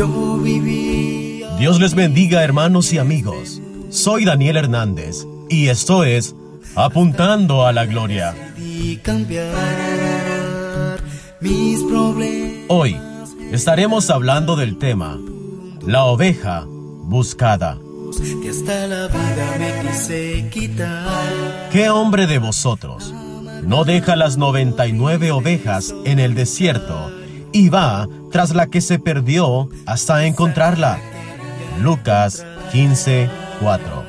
yo. Dios les bendiga hermanos y amigos. Soy Daniel Hernández y esto es Apuntando a la Gloria. Hoy estaremos hablando del tema La oveja buscada. Que hasta la vida me quise quitar. ¿Qué hombre de vosotros no deja las 99 ovejas en el desierto y va tras la que se perdió hasta encontrarla? Lucas 15, 4.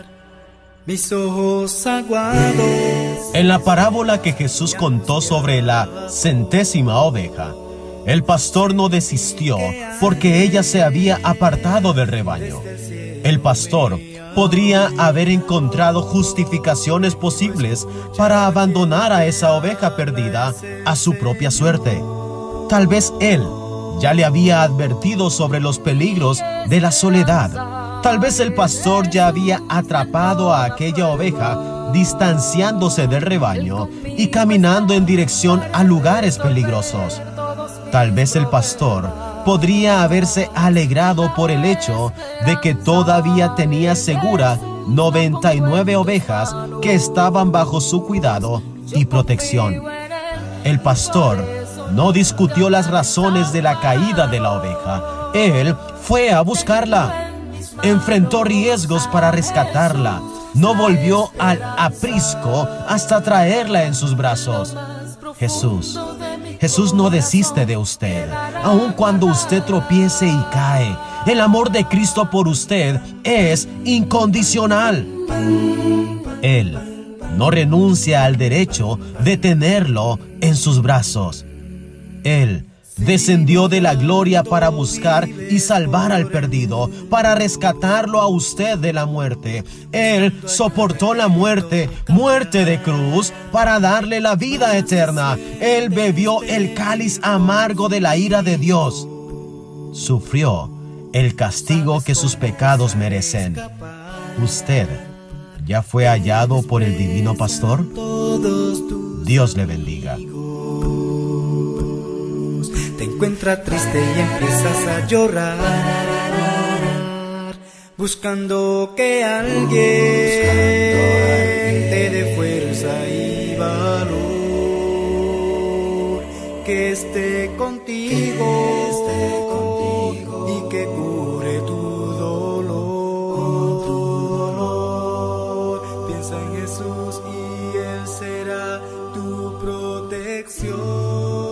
Mis ojos aguados. En la parábola que Jesús contó sobre la centésima oveja, el pastor no desistió porque ella se había apartado del rebaño. El pastor podría haber encontrado justificaciones posibles para abandonar a esa oveja perdida a su propia suerte. Tal vez él ya le había advertido sobre los peligros de la soledad. Tal vez el pastor ya había atrapado a aquella oveja distanciándose del rebaño y caminando en dirección a lugares peligrosos. Tal vez el pastor podría haberse alegrado por el hecho de que todavía tenía segura 99 ovejas que estaban bajo su cuidado y protección. El pastor no discutió las razones de la caída de la oveja. Él fue a buscarla. Enfrentó riesgos para rescatarla. No volvió al aprisco hasta traerla en sus brazos. Jesús. Jesús no desiste de usted, aun cuando usted tropiece y cae. El amor de Cristo por usted es incondicional. Él no renuncia al derecho de tenerlo en sus brazos. Él descendió de la gloria para buscar y salvar al perdido, para rescatarlo a usted de la muerte. Él soportó la muerte, muerte de cruz, para darle la vida eterna. Él bebió el cáliz amargo de la ira de Dios. Sufrió el castigo que sus pecados merecen. Usted ya fue hallado por el divino pastor. Dios le bendiga encuentra triste y empiezas a llorar, buscando que alguien te dé fuerza y valor, que esté contigo y que cure tu dolor. Piensa en Jesús y Él será tu protección.